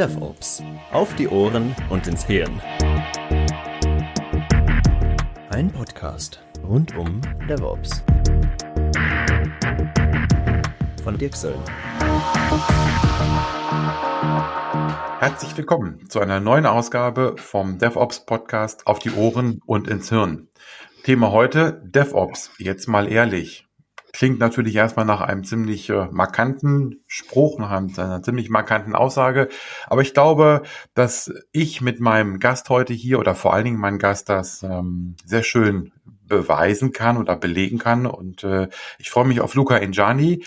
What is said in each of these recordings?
DevOps. Auf die Ohren und ins Hirn. Ein Podcast rund um DevOps. Von Dirk Söllner. Herzlich willkommen zu einer neuen Ausgabe vom DevOps Podcast auf die Ohren und ins Hirn. Thema heute DevOps. Jetzt mal ehrlich. Klingt natürlich erstmal nach einem ziemlich äh, markanten Spruch, nach einer ziemlich markanten Aussage. Aber ich glaube, dass ich mit meinem Gast heute hier oder vor allen Dingen mein Gast das ähm, sehr schön beweisen kann oder belegen kann. Und äh, ich freue mich auf Luca Injani.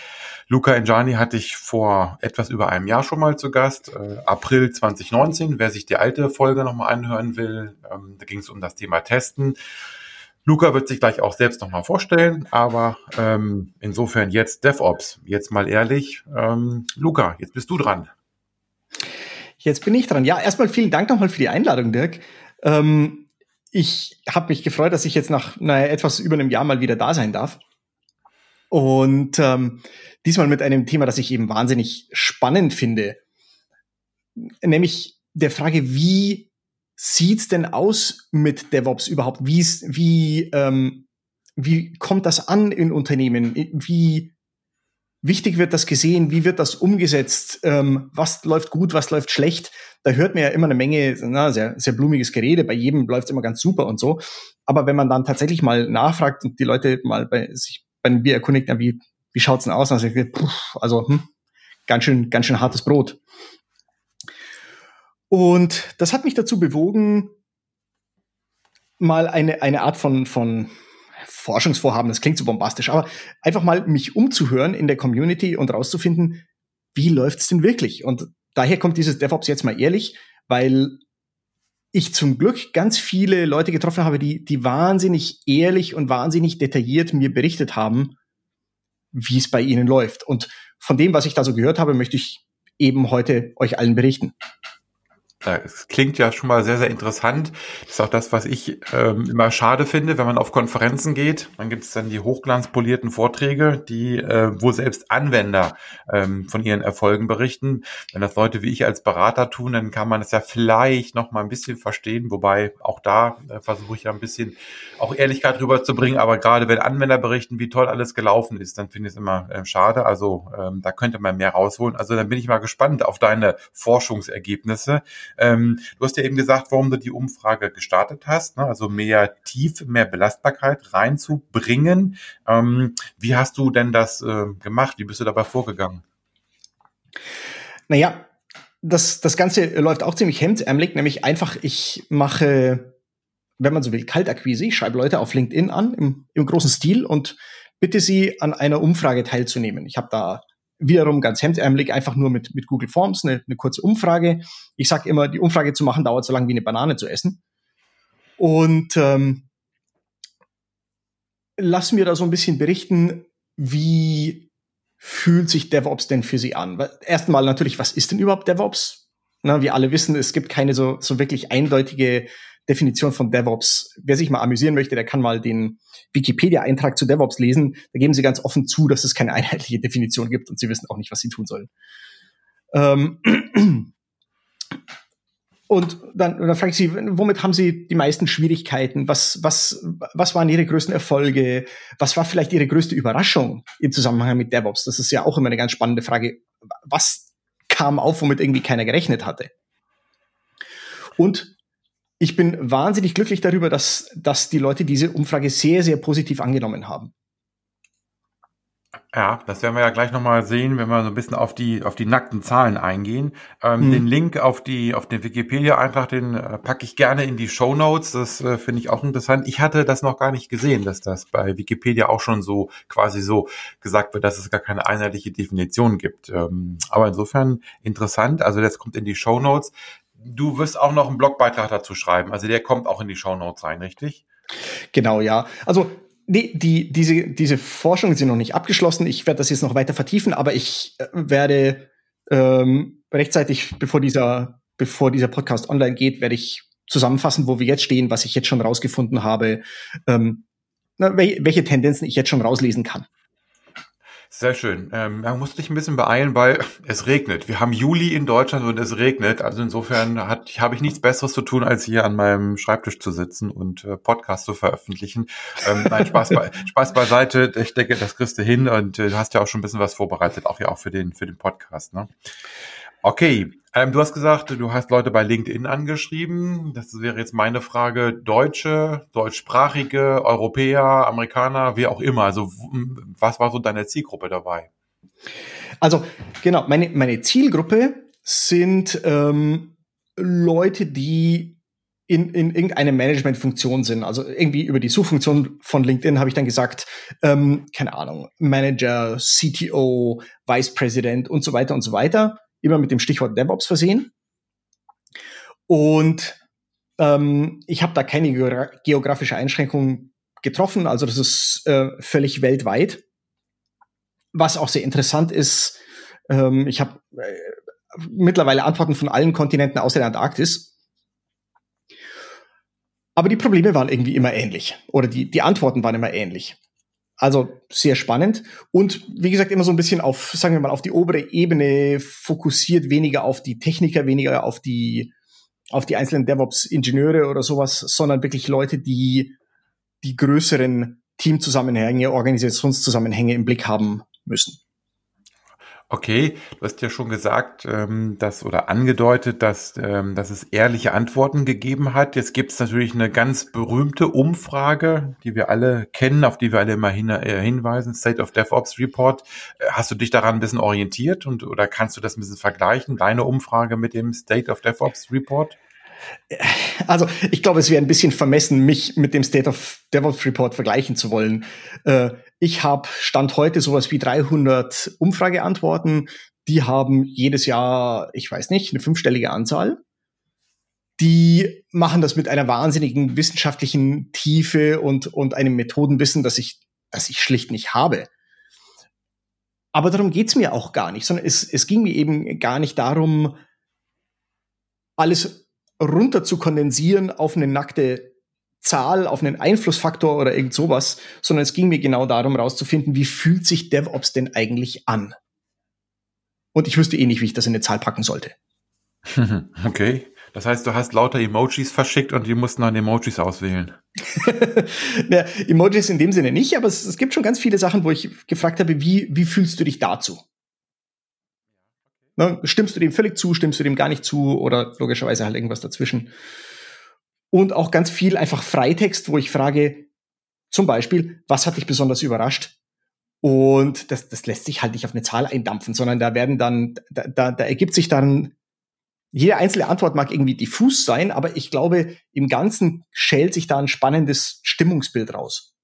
Luca Injani hatte ich vor etwas über einem Jahr schon mal zu Gast, äh, April 2019. Wer sich die alte Folge nochmal anhören will, ähm, da ging es um das Thema Testen. Luca wird sich gleich auch selbst nochmal vorstellen, aber ähm, insofern jetzt DevOps. Jetzt mal ehrlich, ähm, Luca, jetzt bist du dran. Jetzt bin ich dran. Ja, erstmal vielen Dank nochmal für die Einladung, Dirk. Ähm, ich habe mich gefreut, dass ich jetzt nach naja, etwas über einem Jahr mal wieder da sein darf. Und ähm, diesmal mit einem Thema, das ich eben wahnsinnig spannend finde, nämlich der Frage, wie sieht's denn aus mit DevOps überhaupt? Wie, wie, ähm, wie kommt das an in Unternehmen? Wie wichtig wird das gesehen? Wie wird das umgesetzt? Ähm, was läuft gut? Was läuft schlecht? Da hört man ja immer eine Menge, na, sehr, sehr blumiges Gerede. Bei jedem läuft's immer ganz super und so. Aber wenn man dann tatsächlich mal nachfragt und die Leute mal bei sich bei Bier erkundigt, na, wie, wie schaut's denn aus? Also, also hm, ganz schön, ganz schön hartes Brot. Und das hat mich dazu bewogen, mal eine, eine Art von, von Forschungsvorhaben, das klingt so bombastisch, aber einfach mal mich umzuhören in der Community und rauszufinden, wie läuft's denn wirklich? Und daher kommt dieses DevOps jetzt mal ehrlich, weil ich zum Glück ganz viele Leute getroffen habe, die, die wahnsinnig ehrlich und wahnsinnig detailliert mir berichtet haben, wie es bei ihnen läuft. Und von dem, was ich da so gehört habe, möchte ich eben heute euch allen berichten. Es klingt ja schon mal sehr, sehr interessant. Das ist auch das, was ich ähm, immer schade finde, wenn man auf Konferenzen geht. Dann gibt es dann die hochglanzpolierten Vorträge, die, äh, wo selbst Anwender ähm, von ihren Erfolgen berichten. Wenn das Leute wie ich als Berater tun, dann kann man es ja vielleicht noch mal ein bisschen verstehen. Wobei auch da äh, versuche ich ja ein bisschen auch Ehrlichkeit rüberzubringen. Aber gerade wenn Anwender berichten, wie toll alles gelaufen ist, dann finde ich es immer äh, schade. Also ähm, da könnte man mehr rausholen. Also dann bin ich mal gespannt auf deine Forschungsergebnisse. Ähm, du hast ja eben gesagt, warum du die Umfrage gestartet hast, ne? also mehr Tiefe, mehr Belastbarkeit reinzubringen. Ähm, wie hast du denn das äh, gemacht? Wie bist du dabei vorgegangen? Naja, das, das Ganze läuft auch ziemlich hemdsärmelig, nämlich einfach, ich mache, wenn man so will, Kaltakquise. Ich schreibe Leute auf LinkedIn an im, im großen Stil und bitte sie an einer Umfrage teilzunehmen. Ich habe da wiederum ganz hemdärmelig, einfach nur mit, mit Google Forms, eine, eine kurze Umfrage. Ich sage immer, die Umfrage zu machen dauert so lange wie eine Banane zu essen. Und ähm, lass mir da so ein bisschen berichten, wie fühlt sich DevOps denn für Sie an? Erstmal natürlich, was ist denn überhaupt DevOps? Na, wir alle wissen, es gibt keine so, so wirklich eindeutige Definition von DevOps. Wer sich mal amüsieren möchte, der kann mal den Wikipedia-Eintrag zu DevOps lesen. Da geben sie ganz offen zu, dass es keine einheitliche Definition gibt und sie wissen auch nicht, was sie tun sollen. Ähm und dann, dann frage ich sie, womit haben Sie die meisten Schwierigkeiten? Was, was, was waren Ihre größten Erfolge? Was war vielleicht Ihre größte Überraschung im Zusammenhang mit DevOps? Das ist ja auch immer eine ganz spannende Frage. Was kam auf, womit irgendwie keiner gerechnet hatte? Und ich bin wahnsinnig glücklich darüber, dass, dass die Leute diese Umfrage sehr, sehr positiv angenommen haben. Ja, das werden wir ja gleich nochmal sehen, wenn wir so ein bisschen auf die, auf die nackten Zahlen eingehen. Ähm, hm. Den Link auf die, auf den Wikipedia-Eintrag, den äh, packe ich gerne in die Show Notes. Das äh, finde ich auch interessant. Ich hatte das noch gar nicht gesehen, dass das bei Wikipedia auch schon so quasi so gesagt wird, dass es gar keine einheitliche Definition gibt. Ähm, aber insofern interessant. Also das kommt in die Show Notes du wirst auch noch einen Blogbeitrag dazu schreiben. Also der kommt auch in die Show Notes rein, richtig? Genau, ja. Also die, die, diese, diese Forschungen sind noch nicht abgeschlossen. Ich werde das jetzt noch weiter vertiefen, aber ich äh, werde ähm, rechtzeitig, bevor dieser, bevor dieser Podcast online geht, werde ich zusammenfassen, wo wir jetzt stehen, was ich jetzt schon rausgefunden habe, ähm, na, welche Tendenzen ich jetzt schon rauslesen kann. Sehr schön. Ähm, man muss dich ein bisschen beeilen, weil es regnet. Wir haben Juli in Deutschland und es regnet. Also insofern habe ich nichts Besseres zu tun, als hier an meinem Schreibtisch zu sitzen und äh, Podcast zu veröffentlichen. Ähm, nein, Spaß, be Spaß beiseite. Ich denke, das kriegst du hin und äh, du hast ja auch schon ein bisschen was vorbereitet, auch ja auch für den für den Podcast. Ne? Okay, ähm, du hast gesagt, du hast Leute bei LinkedIn angeschrieben. Das wäre jetzt meine Frage. Deutsche, deutschsprachige, Europäer, Amerikaner, wie auch immer. Also was war so deine Zielgruppe dabei? Also genau, meine, meine Zielgruppe sind ähm, Leute, die in, in irgendeiner Managementfunktion sind. Also irgendwie über die Suchfunktion von LinkedIn habe ich dann gesagt, ähm, keine Ahnung, Manager, CTO, Vice President und so weiter und so weiter immer mit dem Stichwort DevOps versehen. Und ähm, ich habe da keine geografische Einschränkung getroffen, also das ist äh, völlig weltweit. Was auch sehr interessant ist, ähm, ich habe äh, mittlerweile Antworten von allen Kontinenten außer der Antarktis. Aber die Probleme waren irgendwie immer ähnlich oder die, die Antworten waren immer ähnlich. Also sehr spannend und wie gesagt immer so ein bisschen auf, sagen wir mal, auf die obere Ebene fokussiert, weniger auf die Techniker, weniger auf die auf die einzelnen DevOps-Ingenieure oder sowas, sondern wirklich Leute, die die größeren Teamzusammenhänge, Organisationszusammenhänge im Blick haben müssen. Okay, du hast ja schon gesagt, ähm, dass oder angedeutet, dass, ähm, dass es ehrliche Antworten gegeben hat. Jetzt gibt es natürlich eine ganz berühmte Umfrage, die wir alle kennen, auf die wir alle immer hin, äh, hinweisen, State of DevOps Report. Äh, hast du dich daran ein bisschen orientiert und oder kannst du das ein bisschen vergleichen, deine Umfrage mit dem State of DevOps Report? Also ich glaube, es wäre ein bisschen vermessen, mich mit dem State of DevOps Report vergleichen zu wollen. Äh, ich habe Stand heute sowas wie 300 Umfrageantworten. Die haben jedes Jahr, ich weiß nicht, eine fünfstellige Anzahl. Die machen das mit einer wahnsinnigen wissenschaftlichen Tiefe und, und einem Methodenwissen, das ich, das ich schlicht nicht habe. Aber darum geht's mir auch gar nicht, sondern es, es ging mir eben gar nicht darum, alles runter zu kondensieren auf eine nackte Zahl, auf einen Einflussfaktor oder irgend sowas, sondern es ging mir genau darum, rauszufinden, wie fühlt sich DevOps denn eigentlich an? Und ich wüsste eh nicht, wie ich das in eine Zahl packen sollte. Okay. Das heißt, du hast lauter Emojis verschickt und die mussten dann Emojis auswählen. ja, Emojis in dem Sinne nicht, aber es, es, gibt schon ganz viele Sachen, wo ich gefragt habe, wie, wie fühlst du dich dazu? Ne, stimmst du dem völlig zu, stimmst du dem gar nicht zu oder logischerweise halt irgendwas dazwischen. Und auch ganz viel einfach Freitext, wo ich frage, zum Beispiel, was hat dich besonders überrascht? Und das, das lässt sich halt nicht auf eine Zahl eindampfen, sondern da werden dann, da, da, da ergibt sich dann, jede einzelne Antwort mag irgendwie diffus sein, aber ich glaube, im Ganzen schält sich da ein spannendes Stimmungsbild raus.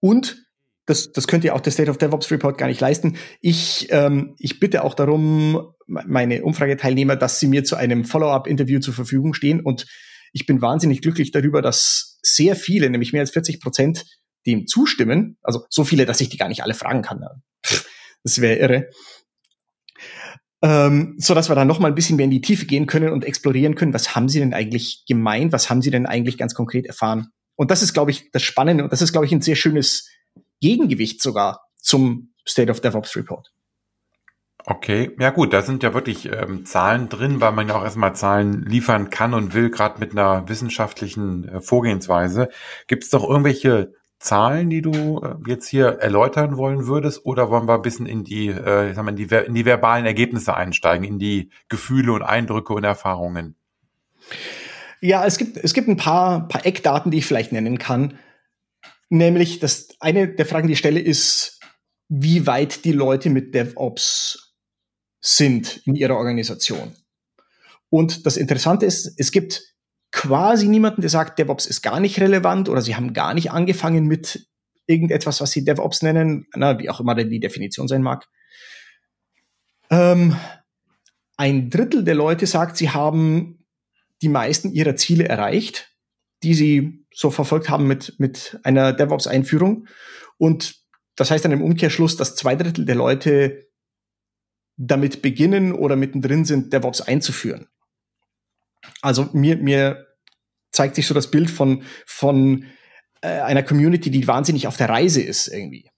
Und das, das könnt ihr auch der State of DevOps Report gar nicht leisten. Ich, ähm, ich bitte auch darum, meine Umfrageteilnehmer, dass sie mir zu einem Follow-up-Interview zur Verfügung stehen. Und ich bin wahnsinnig glücklich darüber, dass sehr viele, nämlich mehr als 40 Prozent, dem zustimmen. Also so viele, dass ich die gar nicht alle fragen kann. Das wäre irre. Ähm, so dass wir dann noch mal ein bisschen mehr in die Tiefe gehen können und explorieren können, was haben sie denn eigentlich gemeint, was haben sie denn eigentlich ganz konkret erfahren. Und das ist, glaube ich, das Spannende und das ist, glaube ich, ein sehr schönes Gegengewicht sogar zum State of DevOps Report. Okay, ja gut, da sind ja wirklich ähm, Zahlen drin, weil man ja auch erstmal Zahlen liefern kann und will, gerade mit einer wissenschaftlichen äh, Vorgehensweise. Gibt es doch irgendwelche Zahlen, die du äh, jetzt hier erläutern wollen würdest, oder wollen wir ein bisschen in die, äh, ich sag mal, in die, in die verbalen Ergebnisse einsteigen, in die Gefühle und Eindrücke und Erfahrungen? Ja, es gibt, es gibt ein paar, paar Eckdaten, die ich vielleicht nennen kann. Nämlich, das eine der Fragen, die ich stelle, ist, wie weit die Leute mit DevOps sind in ihrer Organisation. Und das Interessante ist, es gibt quasi niemanden, der sagt, DevOps ist gar nicht relevant oder sie haben gar nicht angefangen mit irgendetwas, was sie DevOps nennen, na, wie auch immer denn die Definition sein mag. Ähm, ein Drittel der Leute sagt, sie haben die meisten ihrer Ziele erreicht, die sie so verfolgt haben mit, mit einer DevOps-Einführung. Und das heißt dann im Umkehrschluss, dass zwei Drittel der Leute damit beginnen oder mittendrin sind, DevOps einzuführen. Also mir, mir zeigt sich so das Bild von, von äh, einer Community, die wahnsinnig auf der Reise ist irgendwie.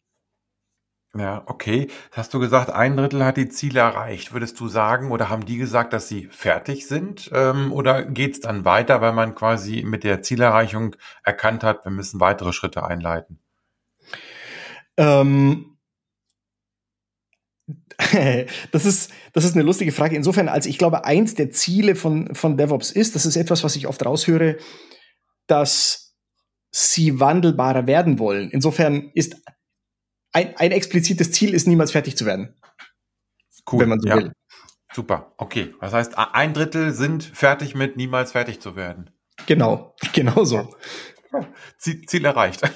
Ja, okay. Hast du gesagt, ein Drittel hat die Ziele erreicht. Würdest du sagen, oder haben die gesagt, dass sie fertig sind? Ähm, oder geht's dann weiter, weil man quasi mit der Zielerreichung erkannt hat, wir müssen weitere Schritte einleiten? Ähm, das ist, das ist eine lustige Frage. Insofern, als ich glaube, eins der Ziele von, von DevOps ist, das ist etwas, was ich oft raushöre, dass sie wandelbarer werden wollen. Insofern ist ein, ein explizites Ziel ist niemals fertig zu werden. Cool. Wenn man so ja. will. Super. Okay. Das heißt, ein Drittel sind fertig mit niemals fertig zu werden. Genau. Genau so. Ziel, Ziel erreicht.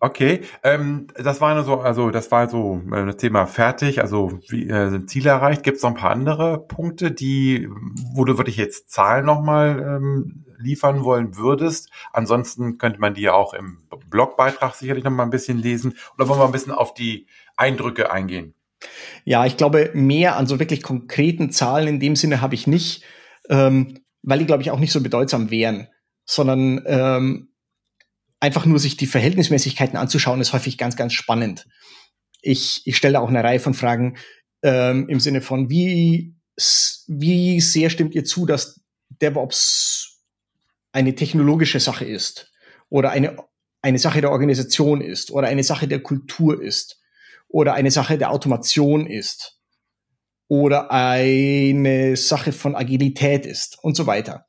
Okay, ähm, das war nur so, also das war so äh, das Thema fertig, also wie äh, sind Ziele erreicht. Gibt es noch ein paar andere Punkte, die, wo du wirklich jetzt Zahlen nochmal ähm, liefern wollen würdest? Ansonsten könnte man die ja auch im Blogbeitrag sicherlich nochmal ein bisschen lesen. Oder wollen wir ein bisschen auf die Eindrücke eingehen? Ja, ich glaube, mehr an so wirklich konkreten Zahlen in dem Sinne habe ich nicht, ähm, weil die, glaube ich, auch nicht so bedeutsam wären, sondern ähm, einfach nur sich die Verhältnismäßigkeiten anzuschauen, ist häufig ganz, ganz spannend. Ich, ich stelle auch eine Reihe von Fragen ähm, im Sinne von, wie, wie sehr stimmt ihr zu, dass DevOps eine technologische Sache ist oder eine, eine Sache der Organisation ist oder eine Sache der Kultur ist oder eine Sache der Automation ist oder eine Sache von Agilität ist und so weiter.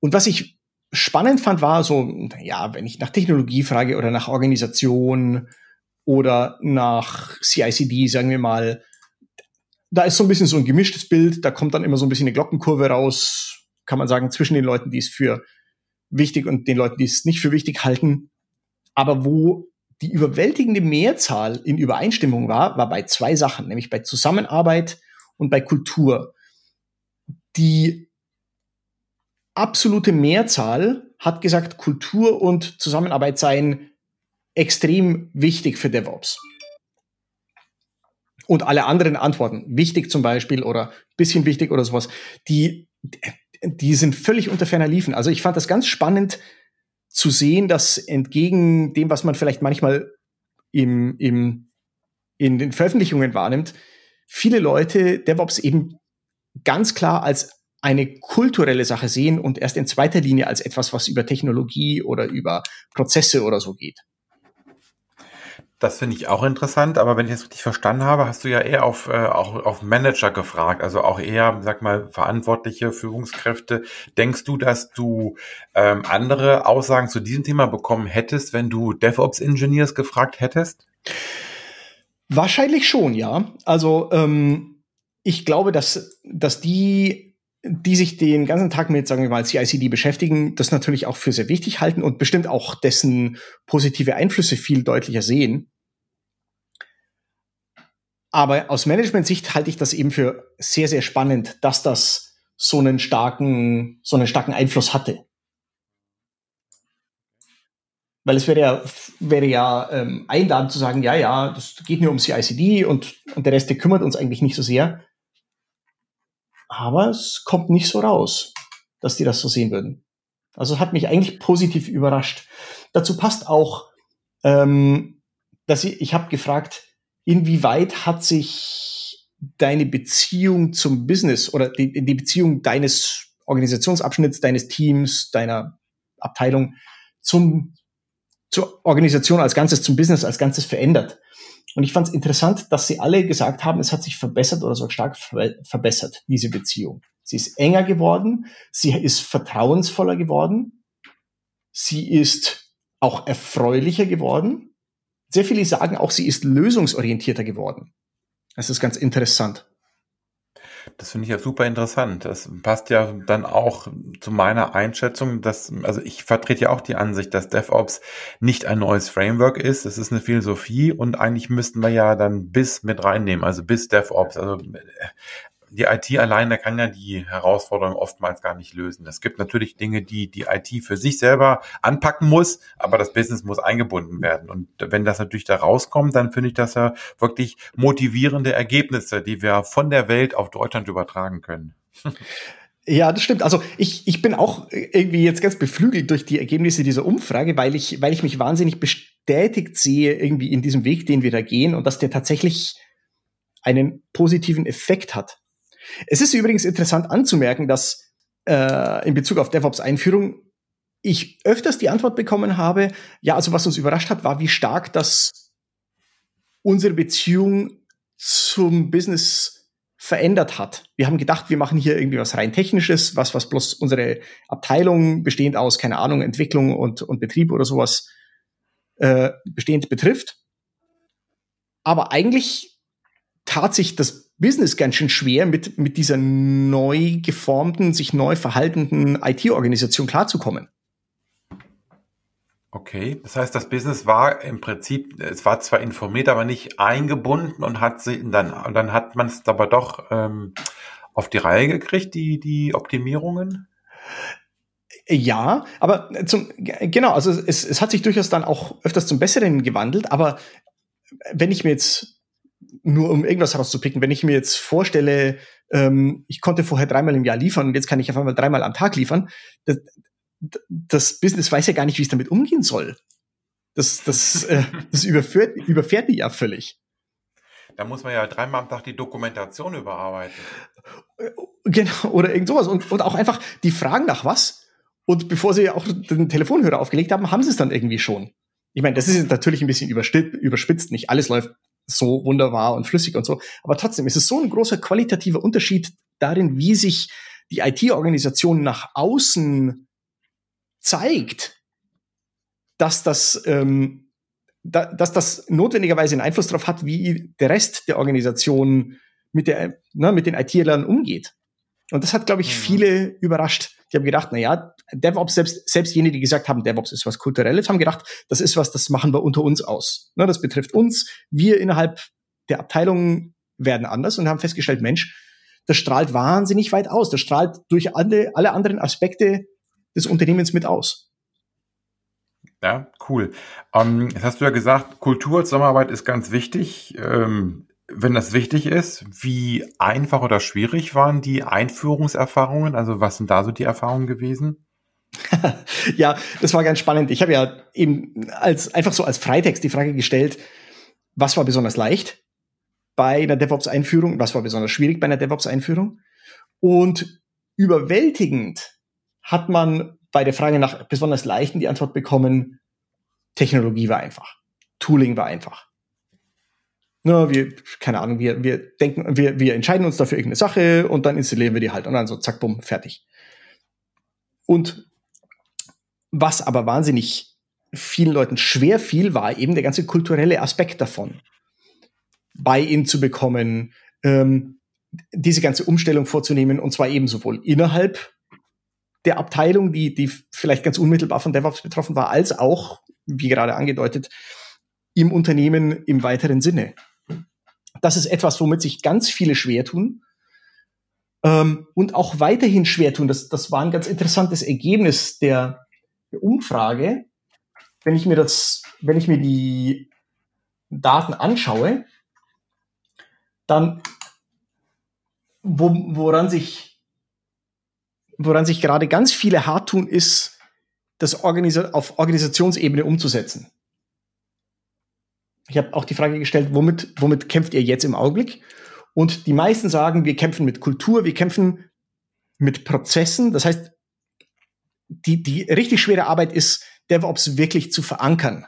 Und was ich spannend fand, war so, ja, wenn ich nach Technologie frage oder nach Organisation oder nach CICD, sagen wir mal, da ist so ein bisschen so ein gemischtes Bild, da kommt dann immer so ein bisschen eine Glockenkurve raus, kann man sagen, zwischen den Leuten, die es für wichtig und den Leuten, die es nicht für wichtig halten. Aber wo die überwältigende Mehrzahl in Übereinstimmung war, war bei zwei Sachen, nämlich bei Zusammenarbeit und bei Kultur. Die absolute Mehrzahl hat gesagt, Kultur und Zusammenarbeit seien extrem wichtig für DevOps. Und alle anderen Antworten, wichtig zum Beispiel oder bisschen wichtig oder sowas, die, die sind völlig unter ferner Liefen. Also ich fand das ganz spannend zu sehen, dass entgegen dem, was man vielleicht manchmal im, im, in den Veröffentlichungen wahrnimmt, viele Leute DevOps eben ganz klar als eine kulturelle Sache sehen und erst in zweiter Linie als etwas, was über Technologie oder über Prozesse oder so geht. Das finde ich auch interessant, aber wenn ich das richtig verstanden habe, hast du ja eher auf, äh, auch auf Manager gefragt, also auch eher, sag mal, verantwortliche Führungskräfte. Denkst du, dass du ähm, andere Aussagen zu diesem Thema bekommen hättest, wenn du DevOps-Engineers gefragt hättest? Wahrscheinlich schon, ja. Also ähm, ich glaube, dass, dass die die sich den ganzen Tag mit, sagen wir mal, CICD beschäftigen, das natürlich auch für sehr wichtig halten und bestimmt auch dessen positive Einflüsse viel deutlicher sehen. Aber aus Management-Sicht halte ich das eben für sehr, sehr spannend, dass das so einen starken, so einen starken Einfluss hatte. Weil es wäre ja, wäre ja ähm, einladend zu sagen, ja, ja, das geht nur um CICD und, und der Rest, der kümmert uns eigentlich nicht so sehr. Aber es kommt nicht so raus, dass die das so sehen würden. Also hat mich eigentlich positiv überrascht. Dazu passt auch, ähm, dass ich, ich habe gefragt, inwieweit hat sich deine Beziehung zum Business oder die, die Beziehung deines Organisationsabschnitts, deines Teams, deiner Abteilung zum, zur Organisation als Ganzes, zum Business als Ganzes verändert. Und ich fand es interessant, dass sie alle gesagt haben, es hat sich verbessert oder so stark verbessert, diese Beziehung. Sie ist enger geworden, sie ist vertrauensvoller geworden, sie ist auch erfreulicher geworden. Sehr viele sagen auch, sie ist lösungsorientierter geworden. Das ist ganz interessant. Das finde ich ja super interessant. Das passt ja dann auch zu meiner Einschätzung, dass, also ich vertrete ja auch die Ansicht, dass DevOps nicht ein neues Framework ist. Es ist eine Philosophie und eigentlich müssten wir ja dann bis mit reinnehmen, also bis DevOps. Also die IT alleine kann ja die Herausforderung oftmals gar nicht lösen. Es gibt natürlich Dinge, die die IT für sich selber anpacken muss, aber das Business muss eingebunden werden. Und wenn das natürlich da rauskommt, dann finde ich das ja wirklich motivierende Ergebnisse, die wir von der Welt auf Deutschland übertragen können. Ja, das stimmt. Also ich, ich bin auch irgendwie jetzt ganz beflügelt durch die Ergebnisse dieser Umfrage, weil ich, weil ich mich wahnsinnig bestätigt sehe irgendwie in diesem Weg, den wir da gehen und dass der tatsächlich einen positiven Effekt hat. Es ist übrigens interessant anzumerken, dass äh, in Bezug auf DevOps-Einführung ich öfters die Antwort bekommen habe, ja, also was uns überrascht hat, war, wie stark das unsere Beziehung zum Business verändert hat. Wir haben gedacht, wir machen hier irgendwie was rein technisches, was, was bloß unsere Abteilung bestehend aus, keine Ahnung, Entwicklung und, und Betrieb oder sowas äh, bestehend betrifft. Aber eigentlich tat sich das Business ganz schön schwer, mit, mit dieser neu geformten, sich neu verhaltenden IT-Organisation klarzukommen. Okay, das heißt, das Business war im Prinzip, es war zwar informiert, aber nicht eingebunden und hat sie dann, und dann hat man es aber doch ähm, auf die Reihe gekriegt, die, die Optimierungen? Ja, aber zum, genau, also es, es hat sich durchaus dann auch öfters zum Besseren gewandelt, aber wenn ich mir jetzt, nur um irgendwas rauszupicken, wenn ich mir jetzt vorstelle, ähm, ich konnte vorher dreimal im Jahr liefern und jetzt kann ich auf einmal dreimal am Tag liefern, das, das Business weiß ja gar nicht, wie es damit umgehen soll. Das, das, äh, das überfährt, überfährt die ja völlig. Da muss man ja dreimal am Tag die Dokumentation überarbeiten. Genau, oder irgend sowas. Und, und auch einfach, die fragen nach was. Und bevor sie auch den Telefonhörer aufgelegt haben, haben sie es dann irgendwie schon. Ich meine, das ist natürlich ein bisschen überspitzt. Nicht alles läuft so wunderbar und flüssig und so. Aber trotzdem ist es so ein großer qualitativer Unterschied darin, wie sich die IT-Organisation nach außen zeigt, dass das, ähm, da, dass das notwendigerweise einen Einfluss darauf hat, wie der Rest der Organisation mit, der, ne, mit den IT-Lern umgeht. Und das hat, glaube ich, mhm. viele überrascht. Die haben gedacht, na ja, DevOps, selbst, selbst jene, die gesagt haben, DevOps ist was Kulturelles, haben gedacht, das ist was, das machen wir unter uns aus. Ne, das betrifft uns. Wir innerhalb der Abteilung werden anders und haben festgestellt, Mensch, das strahlt wahnsinnig weit aus. Das strahlt durch alle, alle anderen Aspekte des Unternehmens mit aus. Ja, cool. Ähm, jetzt hast du ja gesagt, Kultur, Zusammenarbeit ist ganz wichtig. Ähm, wenn das wichtig ist, wie einfach oder schwierig waren die Einführungserfahrungen? Also was sind da so die Erfahrungen gewesen? ja, das war ganz spannend. Ich habe ja eben als einfach so als Freitext die Frage gestellt, was war besonders leicht bei einer DevOps-Einführung, was war besonders schwierig bei einer DevOps-Einführung? Und überwältigend hat man bei der Frage nach besonders leichten die Antwort bekommen, Technologie war einfach. Tooling war einfach. Na, wir, keine Ahnung, wir, wir denken, wir, wir entscheiden uns dafür irgendeine Sache und dann installieren wir die halt und dann so zack, bumm, fertig. Und was aber wahnsinnig vielen Leuten schwer fiel, war eben der ganze kulturelle Aspekt davon. Buy-in zu bekommen, ähm, diese ganze Umstellung vorzunehmen und zwar eben sowohl innerhalb der Abteilung, die, die vielleicht ganz unmittelbar von DevOps betroffen war, als auch, wie gerade angedeutet, im Unternehmen im weiteren Sinne. Das ist etwas, womit sich ganz viele schwer tun ähm, und auch weiterhin schwer tun. Das, das war ein ganz interessantes Ergebnis der, der Umfrage. Wenn ich mir das, wenn ich mir die Daten anschaue, dann wo, woran sich woran sich gerade ganz viele hart tun, ist, das Organisa auf Organisationsebene umzusetzen. Ich habe auch die Frage gestellt, womit, womit kämpft ihr jetzt im Augenblick? Und die meisten sagen, wir kämpfen mit Kultur, wir kämpfen mit Prozessen. Das heißt, die, die richtig schwere Arbeit ist, DevOps wirklich zu verankern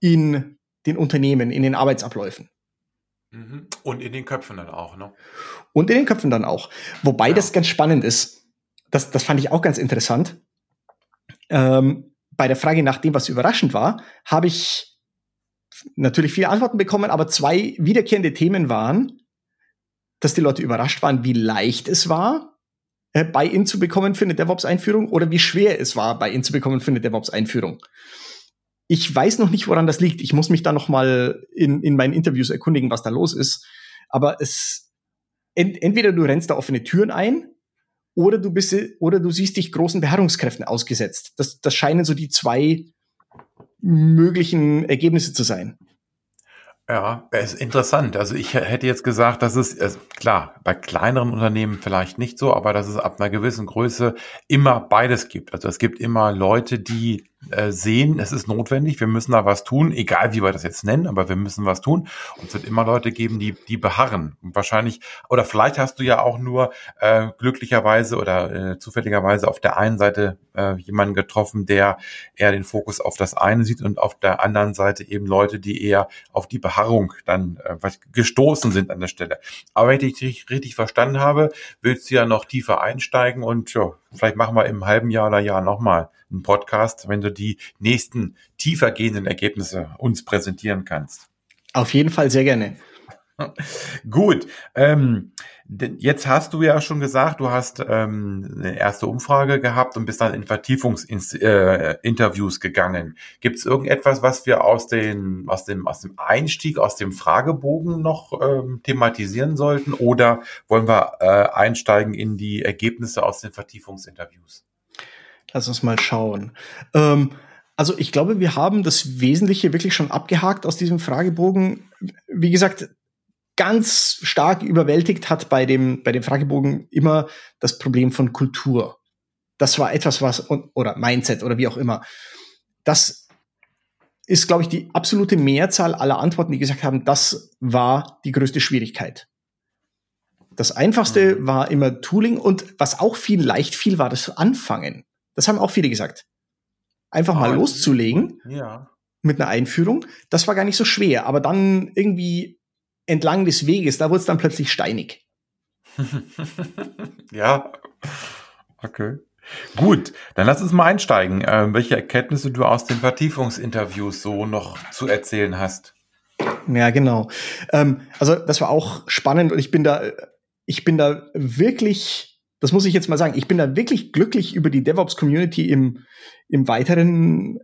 in den Unternehmen, in den Arbeitsabläufen. Mhm. Und in den Köpfen dann auch, ne? Und in den Köpfen dann auch. Wobei ja. das ganz spannend ist das, das fand ich auch ganz interessant. Ähm, bei der Frage nach dem, was überraschend war, habe ich natürlich viele Antworten bekommen, aber zwei wiederkehrende Themen waren, dass die Leute überrascht waren, wie leicht es war, äh, bei in zu bekommen für eine DevOps-Einführung oder wie schwer es war, bei in zu bekommen für eine DevOps-Einführung. Ich weiß noch nicht, woran das liegt. Ich muss mich da noch mal in, in meinen Interviews erkundigen, was da los ist. Aber es, ent, entweder du rennst da offene Türen ein oder du bist oder du siehst dich großen Beharrungskräften ausgesetzt. Das, das scheinen so die zwei möglichen Ergebnisse zu sein. Ja, ist interessant. Also ich hätte jetzt gesagt, dass es, also klar, bei kleineren Unternehmen vielleicht nicht so, aber dass es ab einer gewissen Größe immer beides gibt. Also es gibt immer Leute, die äh, sehen, es ist notwendig, wir müssen da was tun, egal wie wir das jetzt nennen, aber wir müssen was tun. Und es wird immer Leute geben, die, die beharren. Und wahrscheinlich, oder vielleicht hast du ja auch nur äh, glücklicherweise oder äh, zufälligerweise auf der einen Seite äh, jemanden getroffen, der eher den Fokus auf das eine sieht und auf der anderen Seite eben Leute, die eher auf die Beharrung dann äh, gestoßen sind an der Stelle. Aber wenn ich dich richtig verstanden habe, willst du ja noch tiefer einsteigen und ja, vielleicht machen wir im halben Jahr oder Jahr nochmal einen Podcast, wenn du die nächsten tiefer gehenden Ergebnisse uns präsentieren kannst. Auf jeden Fall sehr gerne. Gut. Ähm, jetzt hast du ja schon gesagt, du hast ähm, eine erste Umfrage gehabt und bist dann in Vertiefungsinterviews äh, gegangen. Gibt es irgendetwas, was wir aus, den, aus, dem, aus dem Einstieg, aus dem Fragebogen noch ähm, thematisieren sollten? Oder wollen wir äh, einsteigen in die Ergebnisse aus den Vertiefungsinterviews? Lass uns mal schauen. Ähm, also ich glaube, wir haben das Wesentliche wirklich schon abgehakt aus diesem Fragebogen. Wie gesagt, ganz stark überwältigt hat bei dem, bei dem Fragebogen immer das Problem von Kultur. Das war etwas, was, oder Mindset oder wie auch immer. Das ist, glaube ich, die absolute Mehrzahl aller Antworten, die gesagt haben, das war die größte Schwierigkeit. Das einfachste mhm. war immer Tooling und was auch viel leicht fiel, war das Anfangen. Das haben auch viele gesagt. Einfach mal oh, loszulegen ja. mit einer Einführung, das war gar nicht so schwer. Aber dann irgendwie entlang des Weges, da wurde es dann plötzlich steinig. ja, okay. Gut, dann lass uns mal einsteigen, äh, welche Erkenntnisse du aus den Vertiefungsinterviews so noch zu erzählen hast. Ja, genau. Ähm, also das war auch spannend und ich bin da, ich bin da wirklich das muss ich jetzt mal sagen. Ich bin da wirklich glücklich über die DevOps-Community im, im Weiteren,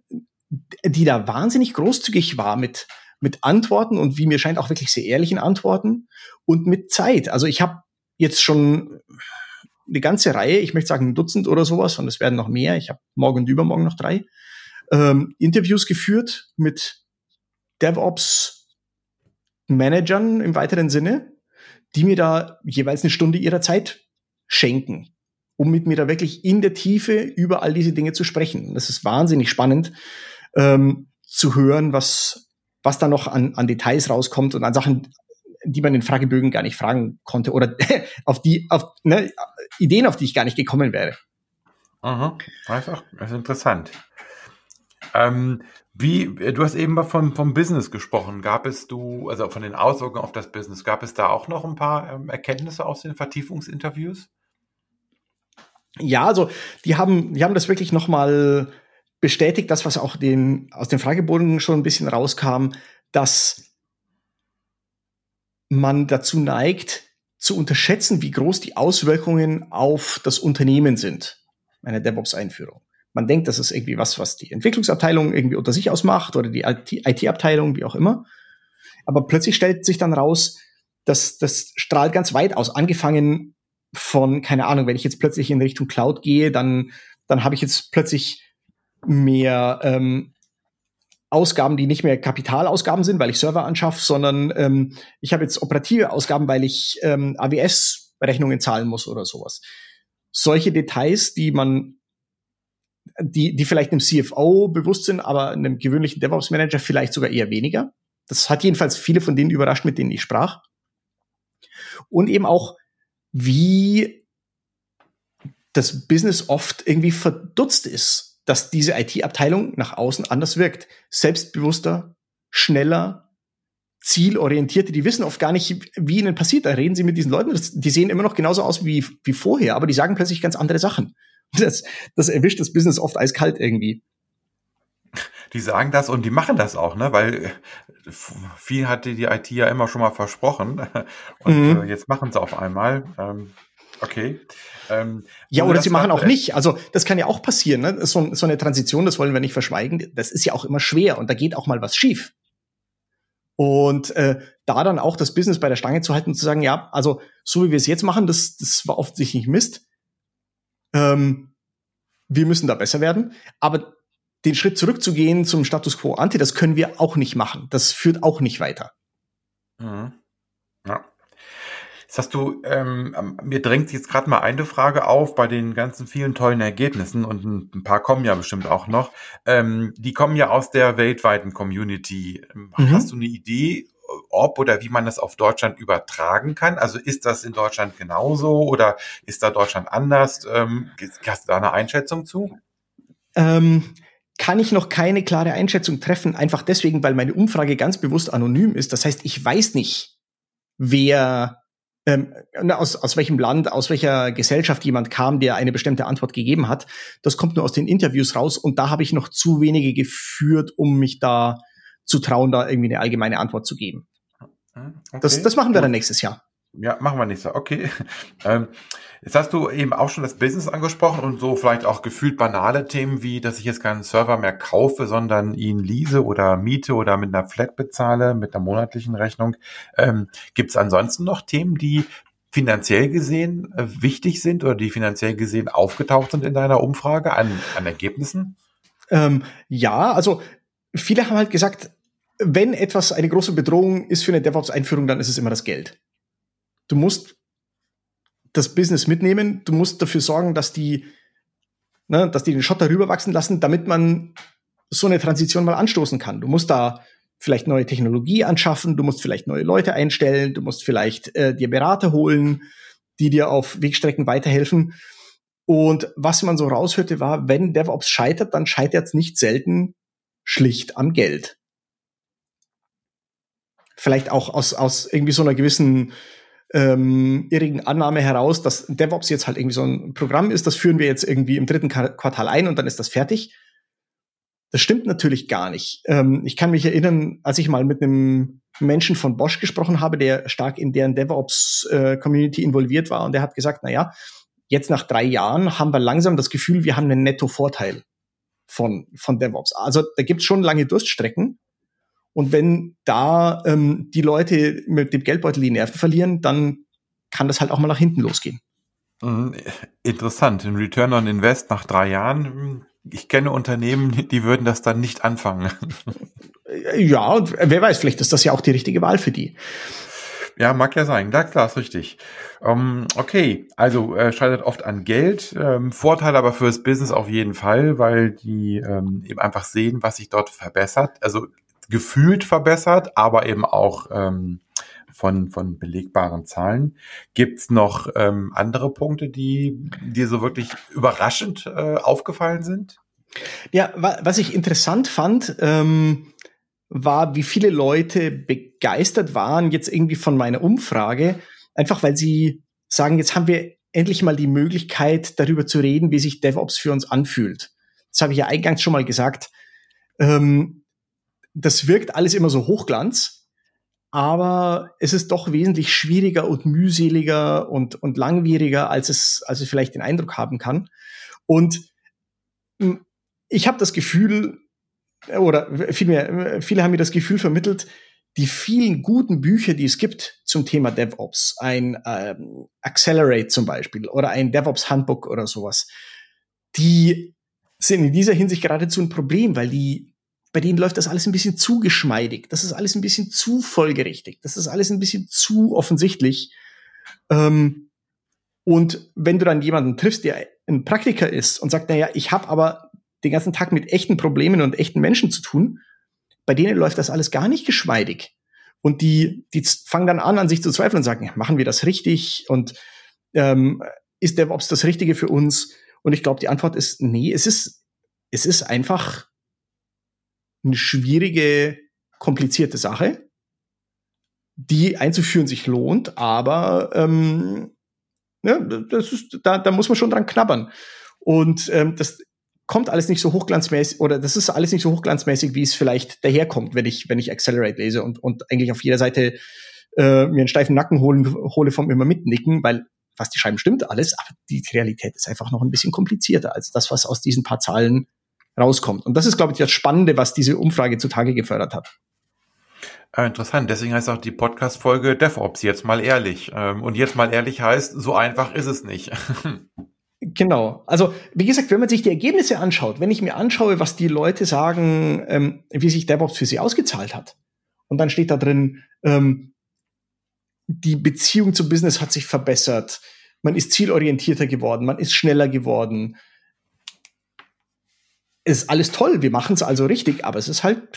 die da wahnsinnig großzügig war mit, mit Antworten und wie mir scheint auch wirklich sehr ehrlichen Antworten und mit Zeit. Also ich habe jetzt schon eine ganze Reihe, ich möchte sagen ein Dutzend oder sowas, und es werden noch mehr. Ich habe morgen und übermorgen noch drei ähm, Interviews geführt mit DevOps Managern im weiteren Sinne, die mir da jeweils eine Stunde ihrer Zeit schenken, um mit mir da wirklich in der Tiefe über all diese Dinge zu sprechen. Das ist wahnsinnig spannend ähm, zu hören, was, was da noch an, an Details rauskommt und an Sachen, die man in Fragebögen gar nicht fragen konnte oder auf die, auf ne, Ideen, auf die ich gar nicht gekommen wäre. Aha, das ist, auch, das ist interessant. Ähm, wie, du hast eben von, vom Business gesprochen. Gab es du, also von den Auswirkungen auf das Business, gab es da auch noch ein paar ähm, Erkenntnisse aus den Vertiefungsinterviews? Ja, also die haben, die haben das wirklich noch mal bestätigt, das was auch den aus den Fragebogen schon ein bisschen rauskam, dass man dazu neigt, zu unterschätzen, wie groß die Auswirkungen auf das Unternehmen sind, eine DevOps-Einführung. Man denkt, das ist irgendwie was, was die Entwicklungsabteilung irgendwie unter sich ausmacht oder die IT-Abteilung, wie auch immer. Aber plötzlich stellt sich dann raus, dass das strahlt ganz weit aus, angefangen von, keine Ahnung, wenn ich jetzt plötzlich in Richtung Cloud gehe, dann, dann habe ich jetzt plötzlich mehr ähm, Ausgaben, die nicht mehr Kapitalausgaben sind, weil ich Server anschaffe, sondern ähm, ich habe jetzt operative Ausgaben, weil ich ähm, AWS-Rechnungen zahlen muss oder sowas. Solche Details, die man, die, die vielleicht einem CFO bewusst sind, aber einem gewöhnlichen DevOps-Manager vielleicht sogar eher weniger. Das hat jedenfalls viele von denen überrascht, mit denen ich sprach. Und eben auch wie das Business oft irgendwie verdutzt ist, dass diese IT-Abteilung nach außen anders wirkt. Selbstbewusster, schneller, zielorientierter. Die wissen oft gar nicht, wie ihnen passiert. Da reden sie mit diesen Leuten. Das, die sehen immer noch genauso aus wie, wie vorher, aber die sagen plötzlich ganz andere Sachen. Das, das erwischt das Business oft eiskalt irgendwie. Die sagen das und die machen das auch, ne? Weil viel hatte die IT ja immer schon mal versprochen und mhm. äh, jetzt machen sie auf einmal. Ähm, okay. Ähm, ja, oder sie machen auch nicht. Also das kann ja auch passieren. Ne? So, so eine Transition, das wollen wir nicht verschweigen. Das ist ja auch immer schwer und da geht auch mal was schief. Und äh, da dann auch das Business bei der Stange zu halten und zu sagen, ja, also so wie wir es jetzt machen, das, das war offensichtlich Mist. Ähm, wir müssen da besser werden. Aber den Schritt zurückzugehen zum Status quo ante, das können wir auch nicht machen. Das führt auch nicht weiter. Mhm. Jetzt hast du, ähm, mir drängt jetzt gerade mal eine Frage auf bei den ganzen vielen tollen Ergebnissen und ein paar kommen ja bestimmt auch noch. Ähm, die kommen ja aus der weltweiten Community. Ähm, mhm. Hast du eine Idee, ob oder wie man das auf Deutschland übertragen kann? Also ist das in Deutschland genauso oder ist da Deutschland anders? Ähm, hast du da eine Einschätzung zu? Ähm, kann ich noch keine klare Einschätzung treffen, einfach deswegen, weil meine Umfrage ganz bewusst anonym ist. Das heißt, ich weiß nicht, wer ähm, aus, aus welchem Land, aus welcher Gesellschaft jemand kam, der eine bestimmte Antwort gegeben hat. Das kommt nur aus den Interviews raus und da habe ich noch zu wenige geführt, um mich da zu trauen, da irgendwie eine allgemeine Antwort zu geben. Okay. Das, das machen wir dann nächstes Jahr. Ja, machen wir nächstes Jahr. Okay. Ähm, jetzt hast du eben auch schon das Business angesprochen und so vielleicht auch gefühlt banale Themen wie, dass ich jetzt keinen Server mehr kaufe, sondern ihn lease oder miete oder mit einer Flat bezahle, mit einer monatlichen Rechnung. Ähm, Gibt es ansonsten noch Themen, die finanziell gesehen äh, wichtig sind oder die finanziell gesehen aufgetaucht sind in deiner Umfrage an, an Ergebnissen? Ähm, ja, also viele haben halt gesagt, wenn etwas eine große Bedrohung ist für eine DevOps-Einführung, dann ist es immer das Geld. Du musst das Business mitnehmen, du musst dafür sorgen, dass die, ne, dass die den Shot darüber wachsen lassen, damit man so eine Transition mal anstoßen kann. Du musst da vielleicht neue Technologie anschaffen, du musst vielleicht neue Leute einstellen, du musst vielleicht äh, dir Berater holen, die dir auf Wegstrecken weiterhelfen. Und was man so raushörte, war, wenn DevOps scheitert, dann scheitert es nicht selten schlicht am Geld. Vielleicht auch aus, aus irgendwie so einer gewissen ähm, irrigen Annahme heraus, dass DevOps jetzt halt irgendwie so ein Programm ist, das führen wir jetzt irgendwie im dritten Quartal ein und dann ist das fertig. Das stimmt natürlich gar nicht. Ähm, ich kann mich erinnern, als ich mal mit einem Menschen von Bosch gesprochen habe, der stark in deren DevOps-Community äh, involviert war und der hat gesagt, na ja, jetzt nach drei Jahren haben wir langsam das Gefühl, wir haben einen Netto-Vorteil von, von DevOps. Also da gibt es schon lange Durststrecken. Und wenn da ähm, die Leute mit dem Geldbeutel die Nerven verlieren, dann kann das halt auch mal nach hinten losgehen. Mhm, interessant. Ein Return on Invest nach drei Jahren. Ich kenne Unternehmen, die würden das dann nicht anfangen. Ja, und wer weiß, vielleicht ist das ja auch die richtige Wahl für die. Ja, mag ja sein. Da klar, ist richtig. Ähm, okay, also äh, scheitert oft an Geld. Ähm, Vorteil aber fürs Business auf jeden Fall, weil die ähm, eben einfach sehen, was sich dort verbessert. Also gefühlt verbessert, aber eben auch ähm, von, von belegbaren Zahlen. Gibt's noch ähm, andere Punkte, die dir so wirklich überraschend äh, aufgefallen sind? Ja, wa was ich interessant fand, ähm, war, wie viele Leute begeistert waren jetzt irgendwie von meiner Umfrage, einfach weil sie sagen, jetzt haben wir endlich mal die Möglichkeit, darüber zu reden, wie sich DevOps für uns anfühlt. Das habe ich ja eingangs schon mal gesagt. Ähm, das wirkt alles immer so Hochglanz, aber es ist doch wesentlich schwieriger und mühseliger und, und langwieriger, als es, als es vielleicht den Eindruck haben kann. Und hm, ich habe das Gefühl, oder vielmehr, viele haben mir das Gefühl vermittelt, die vielen guten Bücher, die es gibt zum Thema DevOps, ein ähm, Accelerate zum Beispiel oder ein DevOps Handbook oder sowas, die sind in dieser Hinsicht geradezu ein Problem, weil die bei denen läuft das alles ein bisschen zu geschmeidig, das ist alles ein bisschen zu folgerichtig, das ist alles ein bisschen zu offensichtlich. Ähm, und wenn du dann jemanden triffst, der ein Praktiker ist und sagt, naja, ich habe aber den ganzen Tag mit echten Problemen und echten Menschen zu tun, bei denen läuft das alles gar nicht geschmeidig. Und die, die fangen dann an, an sich zu zweifeln und sagen, machen wir das richtig? Und ähm, ist DevOps das Richtige für uns? Und ich glaube, die Antwort ist, nee, es ist, es ist einfach eine schwierige, komplizierte Sache, die einzuführen sich lohnt, aber ähm, ja, das ist, da, da muss man schon dran knabbern. Und ähm, das kommt alles nicht so hochglanzmäßig oder das ist alles nicht so hochglanzmäßig, wie es vielleicht daherkommt, wenn ich, wenn ich Accelerate lese und, und eigentlich auf jeder Seite äh, mir einen steifen Nacken holen, hole vom immer mitnicken, weil was die schreiben stimmt alles, aber die Realität ist einfach noch ein bisschen komplizierter als das, was aus diesen paar Zahlen rauskommt. Und das ist, glaube ich, das Spannende, was diese Umfrage zutage gefördert hat. Ah, interessant. Deswegen heißt auch die Podcast-Folge DevOps jetzt mal ehrlich. Ähm, und jetzt mal ehrlich heißt, so einfach ist es nicht. Genau. Also, wie gesagt, wenn man sich die Ergebnisse anschaut, wenn ich mir anschaue, was die Leute sagen, ähm, wie sich DevOps für sie ausgezahlt hat, und dann steht da drin, ähm, die Beziehung zum Business hat sich verbessert. Man ist zielorientierter geworden, man ist schneller geworden. Es ist alles toll, wir machen es also richtig, aber es ist halt,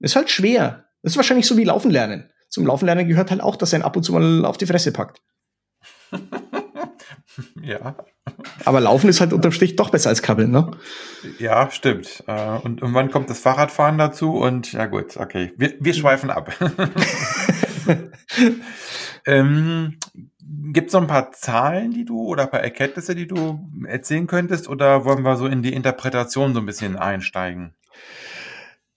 ist halt schwer. Es ist wahrscheinlich so wie Laufen lernen. Zum Laufen lernen gehört halt auch, dass er ab und zu mal auf die Fresse packt. ja. Aber Laufen ist halt unterm Strich doch besser als Krabbeln, ne? Ja, stimmt. Äh, und irgendwann kommt das Fahrradfahren dazu und ja gut, okay. Wir, wir schweifen ab. ähm, Gibt es noch ein paar Zahlen, die du oder ein paar Erkenntnisse, die du erzählen könntest, oder wollen wir so in die Interpretation so ein bisschen einsteigen?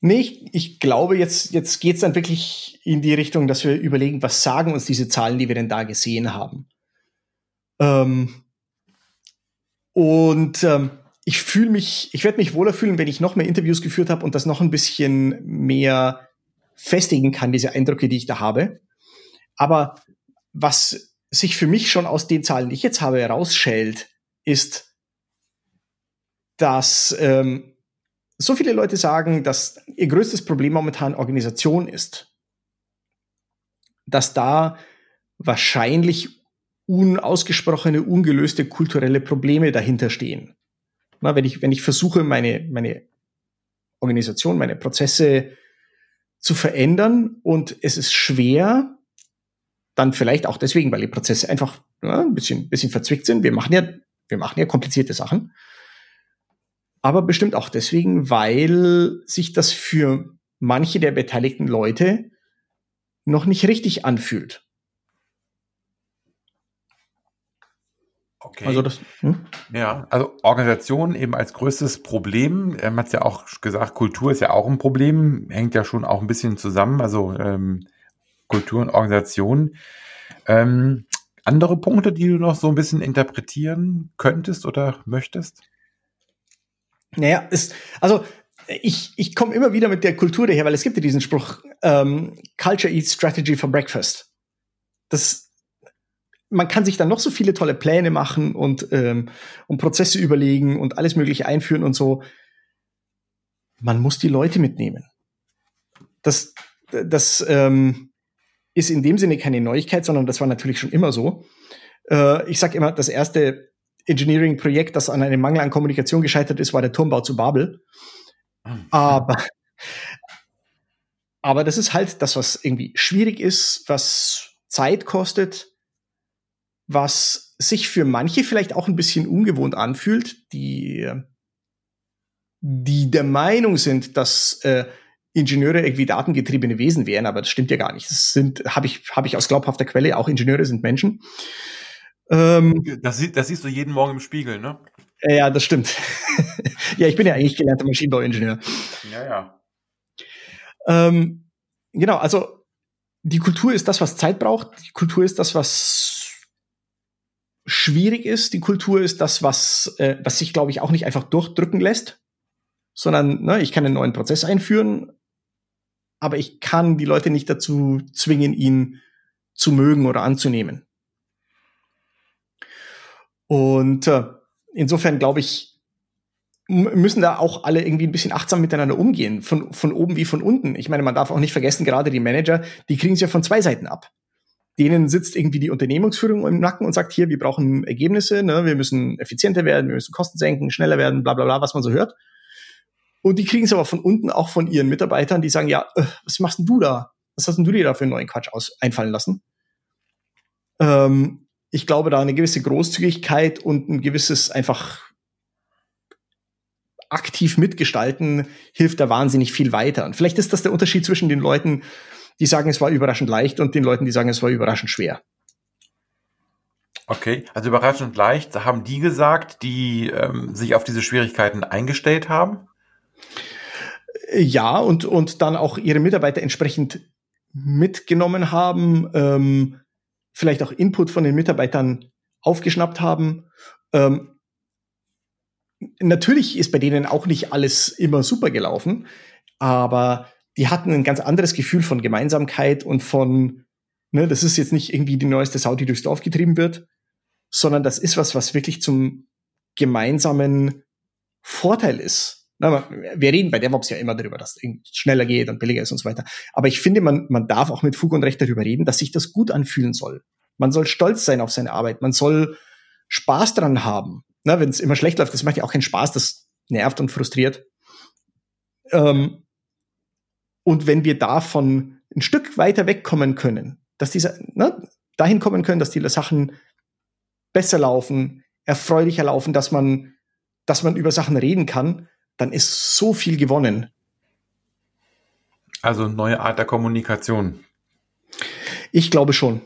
Nee, ich, ich glaube, jetzt, jetzt geht es dann wirklich in die Richtung, dass wir überlegen, was sagen uns diese Zahlen, die wir denn da gesehen haben. Ähm, und ähm, ich fühle mich, ich werde mich wohler fühlen, wenn ich noch mehr Interviews geführt habe und das noch ein bisschen mehr festigen kann, diese Eindrücke, die ich da habe. Aber was sich für mich schon aus den Zahlen, die ich jetzt habe, herausschält, ist, dass ähm, so viele Leute sagen, dass ihr größtes Problem momentan Organisation ist. Dass da wahrscheinlich unausgesprochene, ungelöste kulturelle Probleme dahinter stehen. Na, wenn ich, wenn ich versuche, meine, meine Organisation, meine Prozesse zu verändern und es ist schwer, dann vielleicht auch deswegen, weil die Prozesse einfach ja, ein bisschen, bisschen verzwickt sind. Wir machen ja, wir machen ja komplizierte Sachen. Aber bestimmt auch deswegen, weil sich das für manche der beteiligten Leute noch nicht richtig anfühlt. Okay. Also das, hm? Ja, also Organisation eben als größtes Problem. Er hat ja auch gesagt, Kultur ist ja auch ein Problem, hängt ja schon auch ein bisschen zusammen. Also ähm, Kultur und Organisation. Ähm, andere Punkte, die du noch so ein bisschen interpretieren könntest oder möchtest? Naja, ist, also ich, ich komme immer wieder mit der Kultur daher, weil es gibt ja diesen Spruch, ähm, Culture eats Strategy for Breakfast. Das man kann sich dann noch so viele tolle Pläne machen und, ähm, und Prozesse überlegen und alles Mögliche einführen und so. Man muss die Leute mitnehmen. Das, das ähm, ist in dem Sinne keine Neuigkeit, sondern das war natürlich schon immer so. Äh, ich sage immer, das erste Engineering-Projekt, das an einem Mangel an Kommunikation gescheitert ist, war der Turmbau zu Babel. Aber, aber das ist halt das, was irgendwie schwierig ist, was Zeit kostet, was sich für manche vielleicht auch ein bisschen ungewohnt anfühlt, die, die der Meinung sind, dass äh, Ingenieure irgendwie datengetriebene Wesen wären, aber das stimmt ja gar nicht. Das sind, habe ich, hab ich aus glaubhafter Quelle, auch Ingenieure sind Menschen. Ähm, das, das siehst du jeden Morgen im Spiegel, ne? Ja, das stimmt. ja, ich bin ja eigentlich gelernter Maschinenbauingenieur. Ja, ja. Ähm, genau, also die Kultur ist das, was Zeit braucht. Die Kultur ist das, was schwierig ist. Die Kultur ist das, was, äh, was sich, glaube ich, auch nicht einfach durchdrücken lässt, sondern ne, ich kann einen neuen Prozess einführen, aber ich kann die Leute nicht dazu zwingen, ihn zu mögen oder anzunehmen. Und äh, insofern glaube ich, müssen da auch alle irgendwie ein bisschen achtsam miteinander umgehen, von, von oben wie von unten. Ich meine, man darf auch nicht vergessen, gerade die Manager, die kriegen es ja von zwei Seiten ab denen sitzt irgendwie die Unternehmensführung im Nacken und sagt, hier, wir brauchen Ergebnisse, ne? wir müssen effizienter werden, wir müssen Kosten senken, schneller werden, bla bla bla, was man so hört. Und die kriegen es aber von unten auch von ihren Mitarbeitern, die sagen, ja, äh, was machst denn du da? Was hast denn du dir da für einen neuen Quatsch aus einfallen lassen? Ähm, ich glaube, da eine gewisse Großzügigkeit und ein gewisses einfach aktiv mitgestalten hilft da wahnsinnig viel weiter. Und vielleicht ist das der Unterschied zwischen den Leuten, die sagen, es war überraschend leicht und den Leuten, die sagen, es war überraschend schwer. Okay, also überraschend leicht, haben die gesagt, die ähm, sich auf diese Schwierigkeiten eingestellt haben? Ja, und, und dann auch ihre Mitarbeiter entsprechend mitgenommen haben, ähm, vielleicht auch Input von den Mitarbeitern aufgeschnappt haben. Ähm, natürlich ist bei denen auch nicht alles immer super gelaufen, aber die hatten ein ganz anderes Gefühl von Gemeinsamkeit und von, ne, das ist jetzt nicht irgendwie die neueste Sau, die durchs Dorf getrieben wird, sondern das ist was, was wirklich zum gemeinsamen Vorteil ist. Na, wir reden bei DevOps ja immer darüber, dass es schneller geht und billiger ist und so weiter. Aber ich finde, man, man darf auch mit Fug und Recht darüber reden, dass sich das gut anfühlen soll. Man soll stolz sein auf seine Arbeit. Man soll Spaß dran haben. Wenn es immer schlecht läuft, das macht ja auch keinen Spaß, das nervt und frustriert. Ähm, und wenn wir davon ein Stück weiter wegkommen können, dass diese, ne, dahin kommen können, dass die Sachen besser laufen, erfreulicher laufen, dass man, dass man über Sachen reden kann, dann ist so viel gewonnen. Also neue Art der Kommunikation. Ich glaube schon.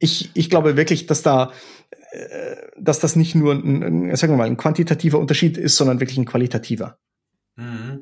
Ich, ich glaube wirklich, dass da, äh, dass das nicht nur ein, ein, sagen wir mal, ein quantitativer Unterschied ist, sondern wirklich ein qualitativer. Mhm.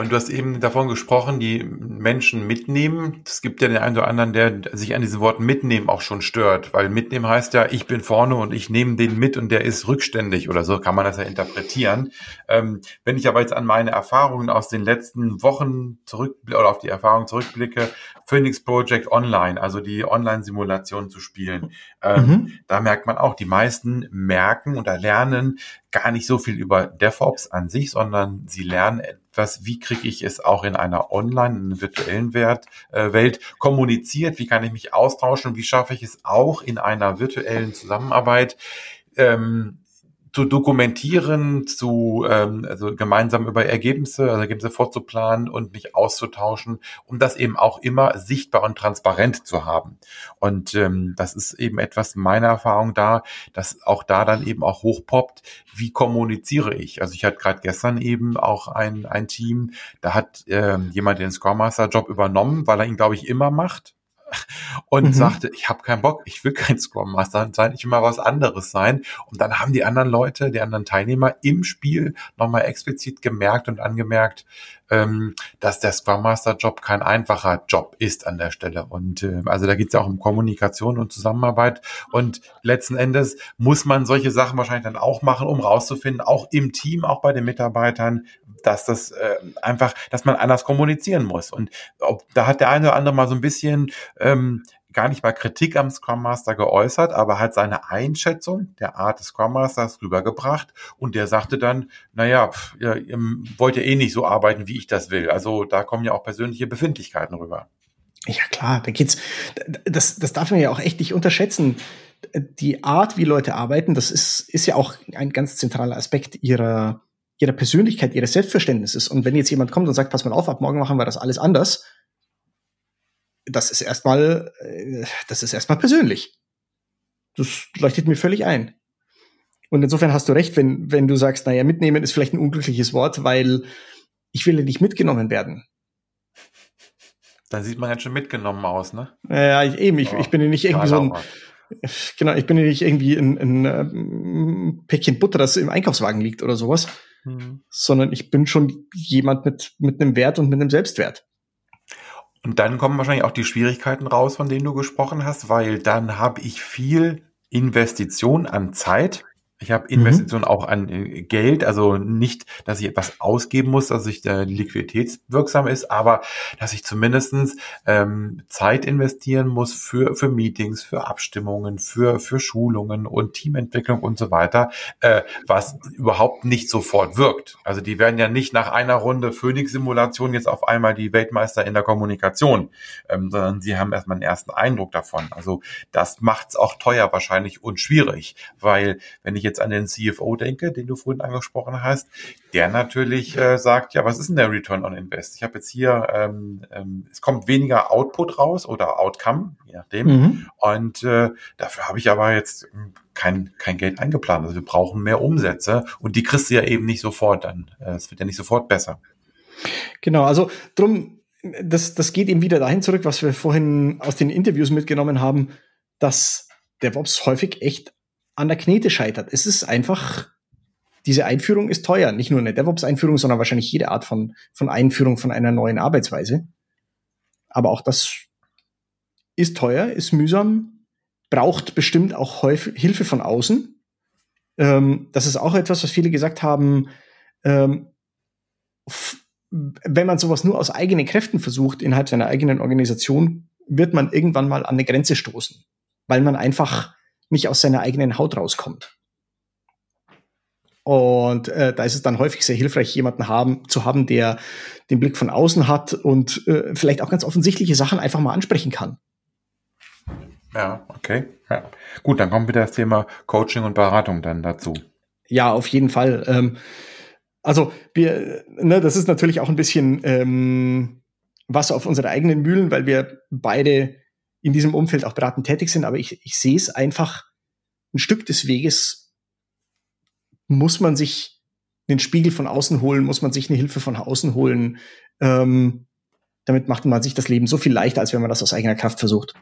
Und du hast eben davon gesprochen, die Menschen mitnehmen. Es gibt ja den einen oder anderen, der sich an diesen Worten mitnehmen auch schon stört, weil mitnehmen heißt ja, ich bin vorne und ich nehme den mit und der ist rückständig oder so kann man das ja interpretieren. Ähm, wenn ich aber jetzt an meine Erfahrungen aus den letzten Wochen zurück oder auf die Erfahrung zurückblicke, Phoenix Project Online, also die Online-Simulation zu spielen, ähm, mhm. da merkt man auch, die meisten merken oder lernen gar nicht so viel über DevOps an sich, sondern sie lernen etwas, wie kriege ich es auch in einer online, in einer virtuellen Welt, äh, Welt kommuniziert, wie kann ich mich austauschen, wie schaffe ich es auch in einer virtuellen Zusammenarbeit, ähm, zu dokumentieren, zu ähm, also gemeinsam über Ergebnisse, also Ergebnisse vorzuplanen und mich auszutauschen, um das eben auch immer sichtbar und transparent zu haben. Und ähm, das ist eben etwas meiner Erfahrung da, dass auch da dann eben auch hochpoppt, wie kommuniziere ich. Also ich hatte gerade gestern eben auch ein, ein Team, da hat ähm, jemand den Scrum Master Job übernommen, weil er ihn, glaube ich, immer macht und mhm. sagte, ich habe keinen Bock, ich will kein Scrum Master sein, ich will mal was anderes sein. Und dann haben die anderen Leute, die anderen Teilnehmer im Spiel nochmal explizit gemerkt und angemerkt, ähm, dass der Scrum Master Job kein einfacher Job ist an der Stelle. Und äh, also da geht es ja auch um Kommunikation und Zusammenarbeit. Und letzten Endes muss man solche Sachen wahrscheinlich dann auch machen, um rauszufinden, auch im Team, auch bei den Mitarbeitern, dass das äh, einfach, dass man anders kommunizieren muss. Und ob, da hat der eine oder andere mal so ein bisschen ähm, gar nicht mal Kritik am Scrum Master geäußert, aber hat seine Einschätzung der Art des Scrum Masters rübergebracht und der sagte dann, naja, pff, ihr, ihr wollt ja eh nicht so arbeiten, wie ich das will. Also da kommen ja auch persönliche Befindlichkeiten rüber. Ja klar, da geht's, das, das darf man ja auch echt nicht unterschätzen. Die Art, wie Leute arbeiten, das ist, ist ja auch ein ganz zentraler Aspekt ihrer, ihrer Persönlichkeit, ihres Selbstverständnisses. Und wenn jetzt jemand kommt und sagt, pass mal auf, ab morgen machen wir das alles anders, das ist erstmal, äh, das ist erstmal persönlich. Das leuchtet mir völlig ein. Und insofern hast du recht, wenn, wenn du sagst, naja, mitnehmen ist vielleicht ein unglückliches Wort, weil ich will ja nicht mitgenommen werden. Dann sieht man ja schon mitgenommen aus, ne? Ja, ich, eben, ich, oh, ich bin ja nicht irgendwie so ein, genau, ich bin ja nicht irgendwie ein, ein, ein Päckchen Butter, das im Einkaufswagen liegt oder sowas, mhm. sondern ich bin schon jemand mit, mit einem Wert und mit einem Selbstwert. Und dann kommen wahrscheinlich auch die Schwierigkeiten raus, von denen du gesprochen hast, weil dann habe ich viel Investition an Zeit, ich habe mhm. Investitionen mhm. auch an äh, Geld, also nicht, dass ich etwas ausgeben muss, dass ich äh, liquiditätswirksam ist, aber dass ich zumindestens ähm, Zeit investieren muss für, für Meetings, für Abstimmungen, für, für Schulungen und Teamentwicklung und so weiter, äh, was überhaupt nicht sofort wirkt. Also die werden ja nicht nach einer Runde Phoenix-Simulation jetzt auf einmal die Weltmeister in der Kommunikation, ähm, sondern sie haben erstmal einen ersten Eindruck davon. Also das macht es auch teuer wahrscheinlich und schwierig, weil wenn ich jetzt an den CFO denke, den du vorhin angesprochen hast, der natürlich äh, sagt, ja, was ist denn der Return on Invest? Ich habe jetzt hier, ähm, ähm, es kommt weniger Output raus oder Outcome, je nachdem. Mhm. Und äh, dafür habe ich aber jetzt hm, kein, kein Geld eingeplant. Also wir brauchen mehr Umsätze und die kriegst du ja eben nicht sofort dann. Äh, es wird ja nicht sofort besser. Genau, also drum, das, das geht eben wieder dahin zurück, was wir vorhin aus den Interviews mitgenommen haben, dass DevOps häufig echt an der Knete scheitert. Es ist einfach, diese Einführung ist teuer. Nicht nur eine DevOps-Einführung, sondern wahrscheinlich jede Art von, von Einführung von einer neuen Arbeitsweise. Aber auch das ist teuer, ist mühsam, braucht bestimmt auch häufig Hilfe von außen. Ähm, das ist auch etwas, was viele gesagt haben. Ähm, wenn man sowas nur aus eigenen Kräften versucht, innerhalb seiner eigenen Organisation, wird man irgendwann mal an eine Grenze stoßen, weil man einfach nicht aus seiner eigenen Haut rauskommt. Und äh, da ist es dann häufig sehr hilfreich, jemanden haben, zu haben, der den Blick von außen hat und äh, vielleicht auch ganz offensichtliche Sachen einfach mal ansprechen kann. Ja, okay. Ja. Gut, dann kommt wieder das Thema Coaching und Beratung dann dazu. Ja, auf jeden Fall. Ähm, also wir, ne, das ist natürlich auch ein bisschen ähm, Wasser auf unsere eigenen Mühlen, weil wir beide in diesem Umfeld auch beratend tätig sind. Aber ich, ich sehe es einfach ein Stück des Weges muss man sich einen Spiegel von außen holen, muss man sich eine Hilfe von außen holen. Ähm, damit macht man sich das Leben so viel leichter, als wenn man das aus eigener Kraft versucht.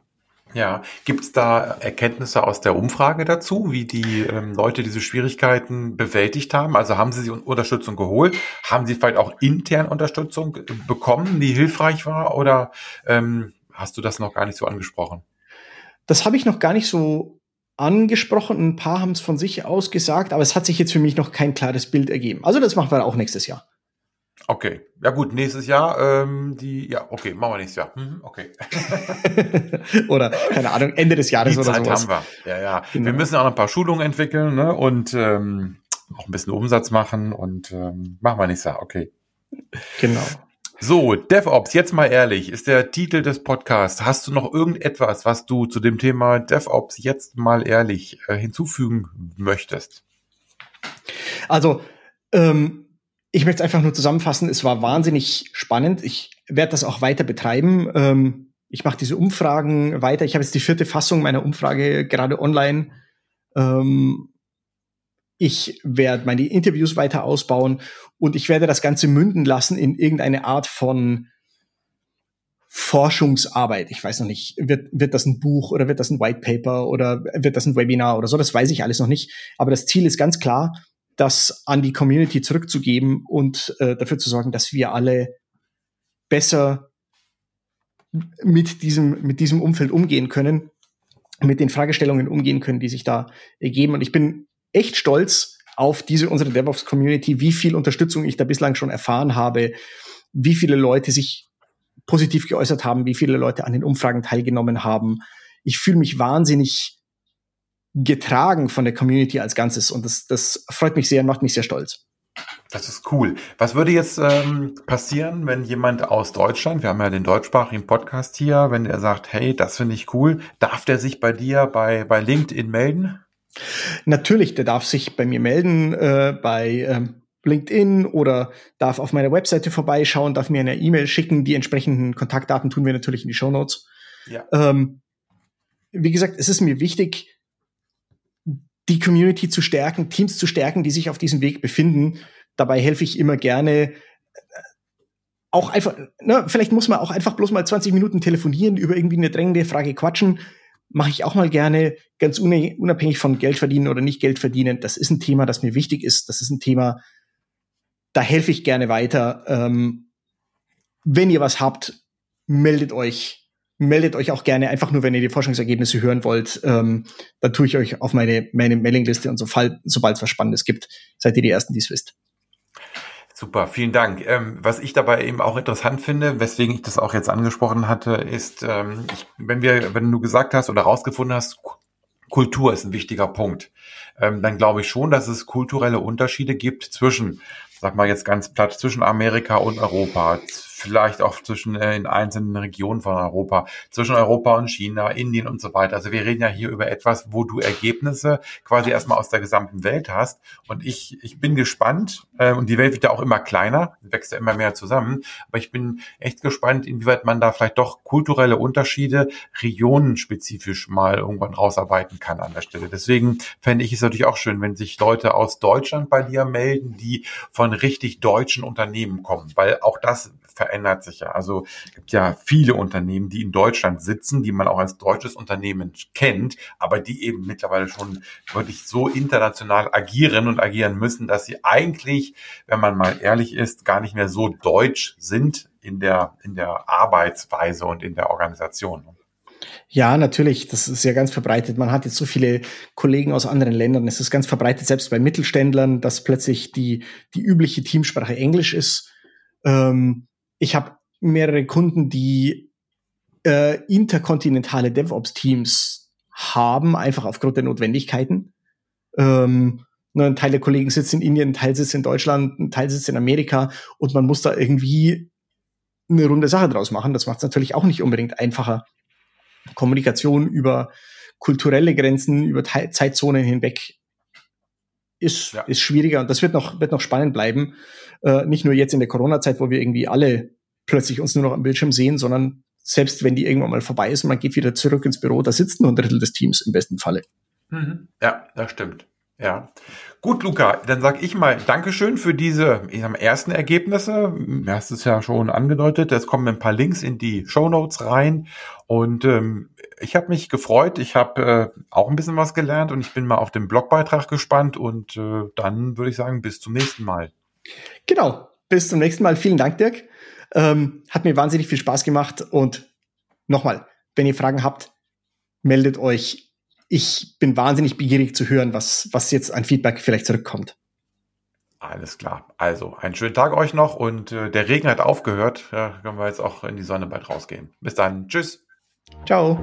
Ja, gibt es da Erkenntnisse aus der Umfrage dazu, wie die ähm, Leute diese Schwierigkeiten bewältigt haben? Also haben sie Unterstützung geholt? Haben sie vielleicht auch intern Unterstützung bekommen, die hilfreich war? Oder ähm, hast du das noch gar nicht so angesprochen? Das habe ich noch gar nicht so angesprochen. Ein paar haben es von sich aus gesagt, aber es hat sich jetzt für mich noch kein klares Bild ergeben. Also das machen wir auch nächstes Jahr. Okay, ja gut, nächstes Jahr, ähm, die, ja, okay, machen wir nächstes Jahr. Mhm, okay. oder, keine Ahnung, Ende des Jahres die oder Zeit sowas. haben wir. Ja, ja. Genau. Wir müssen auch noch ein paar Schulungen entwickeln ne? und ähm, auch ein bisschen Umsatz machen und ähm, machen wir nächstes Jahr, okay. Genau. So, DevOps, jetzt mal ehrlich, ist der Titel des Podcasts. Hast du noch irgendetwas, was du zu dem Thema DevOps jetzt mal ehrlich äh, hinzufügen möchtest? Also, ähm, ich möchte es einfach nur zusammenfassen. Es war wahnsinnig spannend. Ich werde das auch weiter betreiben. Ähm, ich mache diese Umfragen weiter. Ich habe jetzt die vierte Fassung meiner Umfrage gerade online. Ähm, ich werde meine Interviews weiter ausbauen und ich werde das Ganze münden lassen in irgendeine Art von Forschungsarbeit. Ich weiß noch nicht, wird, wird das ein Buch oder wird das ein White Paper oder wird das ein Webinar oder so, das weiß ich alles noch nicht. Aber das Ziel ist ganz klar, das an die Community zurückzugeben und äh, dafür zu sorgen, dass wir alle besser mit diesem, mit diesem Umfeld umgehen können, mit den Fragestellungen umgehen können, die sich da ergeben. Und ich bin echt stolz auf diese unsere DevOps-Community, wie viel Unterstützung ich da bislang schon erfahren habe, wie viele Leute sich positiv geäußert haben, wie viele Leute an den Umfragen teilgenommen haben. Ich fühle mich wahnsinnig getragen von der Community als Ganzes und das, das freut mich sehr und macht mich sehr stolz. Das ist cool. Was würde jetzt ähm, passieren, wenn jemand aus Deutschland, wir haben ja den deutschsprachigen Podcast hier, wenn er sagt, hey, das finde ich cool, darf der sich bei dir bei, bei LinkedIn melden? Natürlich, der darf sich bei mir melden äh, bei ähm, LinkedIn oder darf auf meiner Webseite vorbeischauen, darf mir eine E-Mail schicken. Die entsprechenden Kontaktdaten tun wir natürlich in die Show Notes. Ja. Ähm, wie gesagt, es ist mir wichtig, die Community zu stärken, Teams zu stärken, die sich auf diesem Weg befinden. Dabei helfe ich immer gerne. Äh, auch einfach, ne, vielleicht muss man auch einfach bloß mal 20 Minuten telefonieren, über irgendwie eine drängende Frage quatschen mache ich auch mal gerne, ganz unabhängig von Geld verdienen oder nicht Geld verdienen. Das ist ein Thema, das mir wichtig ist. Das ist ein Thema, da helfe ich gerne weiter. Ähm, wenn ihr was habt, meldet euch. Meldet euch auch gerne, einfach nur, wenn ihr die Forschungsergebnisse hören wollt. Ähm, dann tue ich euch auf meine, meine Mailingliste und so, sobald es was Spannendes gibt, seid ihr die Ersten, die es wisst. Super, vielen Dank. Ähm, was ich dabei eben auch interessant finde, weswegen ich das auch jetzt angesprochen hatte, ist, ähm, ich, wenn wir, wenn du gesagt hast oder rausgefunden hast, Kultur ist ein wichtiger Punkt, ähm, dann glaube ich schon, dass es kulturelle Unterschiede gibt zwischen, sag mal jetzt ganz platt, zwischen Amerika und Europa, vielleicht auch zwischen äh, in einzelnen Regionen von Europa, zwischen Europa und China, Indien und so weiter. Also wir reden ja hier über etwas, wo du Ergebnisse quasi erstmal aus der gesamten Welt hast. Und ich, ich bin gespannt, äh, und die Welt wird ja auch immer kleiner, wächst ja immer mehr zusammen, aber ich bin echt gespannt, inwieweit man da vielleicht doch kulturelle Unterschiede regionenspezifisch mal irgendwann rausarbeiten kann an der Stelle. Deswegen fände ich es natürlich auch schön, wenn sich Leute aus Deutschland bei dir melden, die von richtig deutschen Unternehmen kommen, weil auch das verändert sich ja. Also gibt ja viele Unternehmen, die in Deutschland sitzen, die man auch als deutsches Unternehmen kennt, aber die eben mittlerweile schon wirklich so international agieren und agieren müssen, dass sie eigentlich, wenn man mal ehrlich ist, gar nicht mehr so deutsch sind in der, in der Arbeitsweise und in der Organisation. Ja, natürlich. Das ist ja ganz verbreitet. Man hat jetzt so viele Kollegen aus anderen Ländern. Es ist ganz verbreitet, selbst bei Mittelständlern, dass plötzlich die, die übliche Teamsprache Englisch ist. Ähm, ich habe mehrere Kunden, die äh, interkontinentale DevOps-Teams haben, einfach aufgrund der Notwendigkeiten. Ähm, ein Teil der Kollegen sitzt in Indien, ein Teil sitzt in Deutschland, ein Teil sitzt in Amerika und man muss da irgendwie eine runde Sache draus machen. Das macht es natürlich auch nicht unbedingt einfacher. Kommunikation über kulturelle Grenzen, über Zeitzonen hinweg ist, ja. ist schwieriger und das wird noch, wird noch spannend bleiben. Äh, nicht nur jetzt in der Corona-Zeit, wo wir irgendwie alle plötzlich uns nur noch am Bildschirm sehen, sondern selbst wenn die irgendwann mal vorbei ist und man geht wieder zurück ins Büro, da sitzt nur ein Drittel des Teams im besten Falle. Mhm. Ja, das stimmt. Ja. Gut, Luca, dann sag ich mal Dankeschön für diese ich sag mal, ersten Ergebnisse. Du hast es ja schon angedeutet. Es kommen ein paar Links in die Show Notes rein. Und ähm, ich habe mich gefreut. Ich habe äh, auch ein bisschen was gelernt und ich bin mal auf den Blogbeitrag gespannt. Und äh, dann würde ich sagen, bis zum nächsten Mal. Genau. Bis zum nächsten Mal. Vielen Dank, Dirk. Ähm, hat mir wahnsinnig viel Spaß gemacht. Und nochmal, wenn ihr Fragen habt, meldet euch ich bin wahnsinnig begierig zu hören, was, was jetzt an Feedback vielleicht zurückkommt. Alles klar. Also, einen schönen Tag euch noch und äh, der Regen hat aufgehört. Ja, können wir jetzt auch in die Sonne bald rausgehen. Bis dann. Tschüss. Ciao.